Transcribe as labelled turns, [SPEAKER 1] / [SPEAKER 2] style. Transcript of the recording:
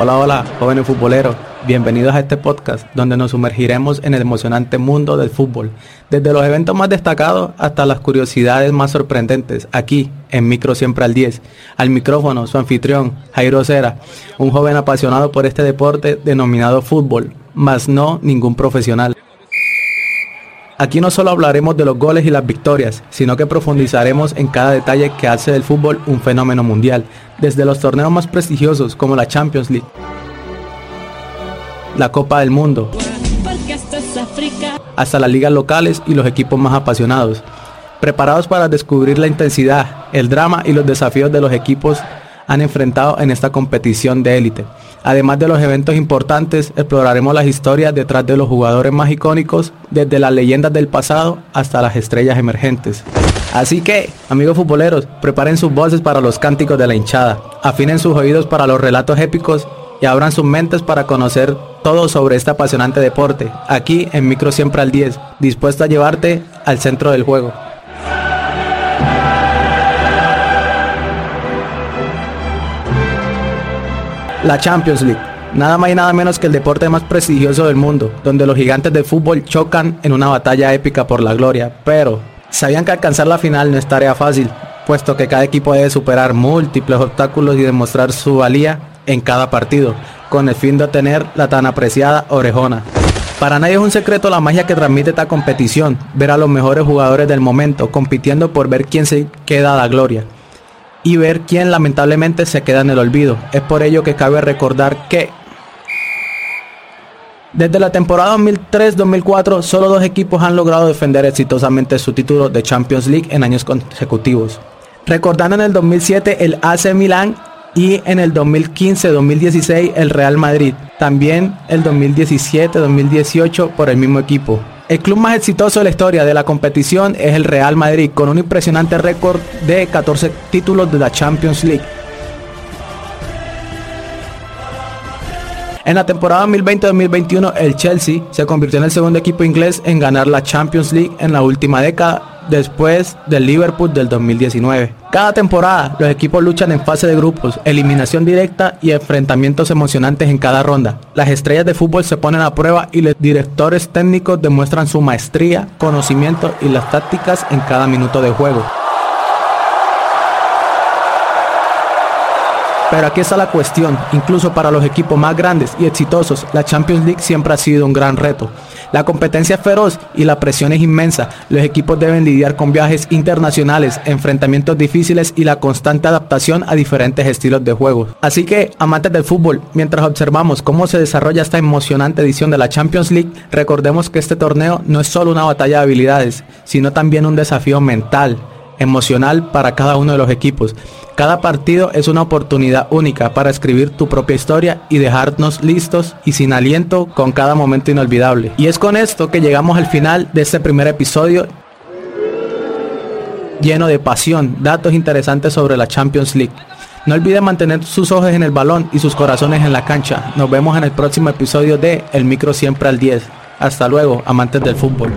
[SPEAKER 1] Hola, hola, jóvenes futboleros. Bienvenidos a este podcast donde nos sumergiremos en el emocionante mundo del fútbol, desde los eventos más destacados hasta las curiosidades más sorprendentes, aquí en Micro Siempre al 10. Al micrófono, su anfitrión, Jairo Cera, un joven apasionado por este deporte denominado fútbol, mas no ningún profesional. Aquí no solo hablaremos de los goles y las victorias, sino que profundizaremos en cada detalle que hace del fútbol un fenómeno mundial, desde los torneos más prestigiosos como la Champions League, la Copa del Mundo, hasta las ligas locales y los equipos más apasionados, preparados para descubrir la intensidad, el drama y los desafíos de los equipos han enfrentado en esta competición de élite. Además de los eventos importantes, exploraremos las historias detrás de los jugadores más icónicos, desde las leyendas del pasado hasta las estrellas emergentes. Así que, amigos futboleros, preparen sus voces para los cánticos de la hinchada, afinen sus oídos para los relatos épicos y abran sus mentes para conocer todo sobre este apasionante deporte, aquí en Micro Siempre al 10, dispuesto a llevarte al centro del juego. La Champions League. Nada más y nada menos que el deporte más prestigioso del mundo, donde los gigantes del fútbol chocan en una batalla épica por la gloria, pero sabían que alcanzar la final no es tarea fácil, puesto que cada equipo debe superar múltiples obstáculos y demostrar su valía en cada partido, con el fin de obtener la tan apreciada orejona. Para nadie es un secreto la magia que transmite esta competición, ver a los mejores jugadores del momento compitiendo por ver quién se queda a la gloria y ver quién lamentablemente se queda en el olvido. Es por ello que cabe recordar que desde la temporada 2003-2004 solo dos equipos han logrado defender exitosamente su título de Champions League en años consecutivos. Recordando en el 2007 el AC Milan y en el 2015-2016 el Real Madrid. También el 2017-2018 por el mismo equipo. El club más exitoso de la historia de la competición es el Real Madrid, con un impresionante récord de 14 títulos de la Champions League. En la temporada 2020-2021, el Chelsea se convirtió en el segundo equipo inglés en ganar la Champions League en la última década después del Liverpool del 2019. Cada temporada los equipos luchan en fase de grupos, eliminación directa y enfrentamientos emocionantes en cada ronda. Las estrellas de fútbol se ponen a prueba y los directores técnicos demuestran su maestría, conocimiento y las tácticas en cada minuto de juego. Pero aquí está la cuestión, incluso para los equipos más grandes y exitosos, la Champions League siempre ha sido un gran reto. La competencia es feroz y la presión es inmensa. Los equipos deben lidiar con viajes internacionales, enfrentamientos difíciles y la constante adaptación a diferentes estilos de juego. Así que, amantes del fútbol, mientras observamos cómo se desarrolla esta emocionante edición de la Champions League, recordemos que este torneo no es solo una batalla de habilidades, sino también un desafío mental emocional para cada uno de los equipos. Cada partido es una oportunidad única para escribir tu propia historia y dejarnos listos y sin aliento con cada momento inolvidable. Y es con esto que llegamos al final de este primer episodio lleno de pasión, datos interesantes sobre la Champions League. No olviden mantener sus ojos en el balón y sus corazones en la cancha. Nos vemos en el próximo episodio de El Micro Siempre al 10. Hasta luego, amantes del fútbol.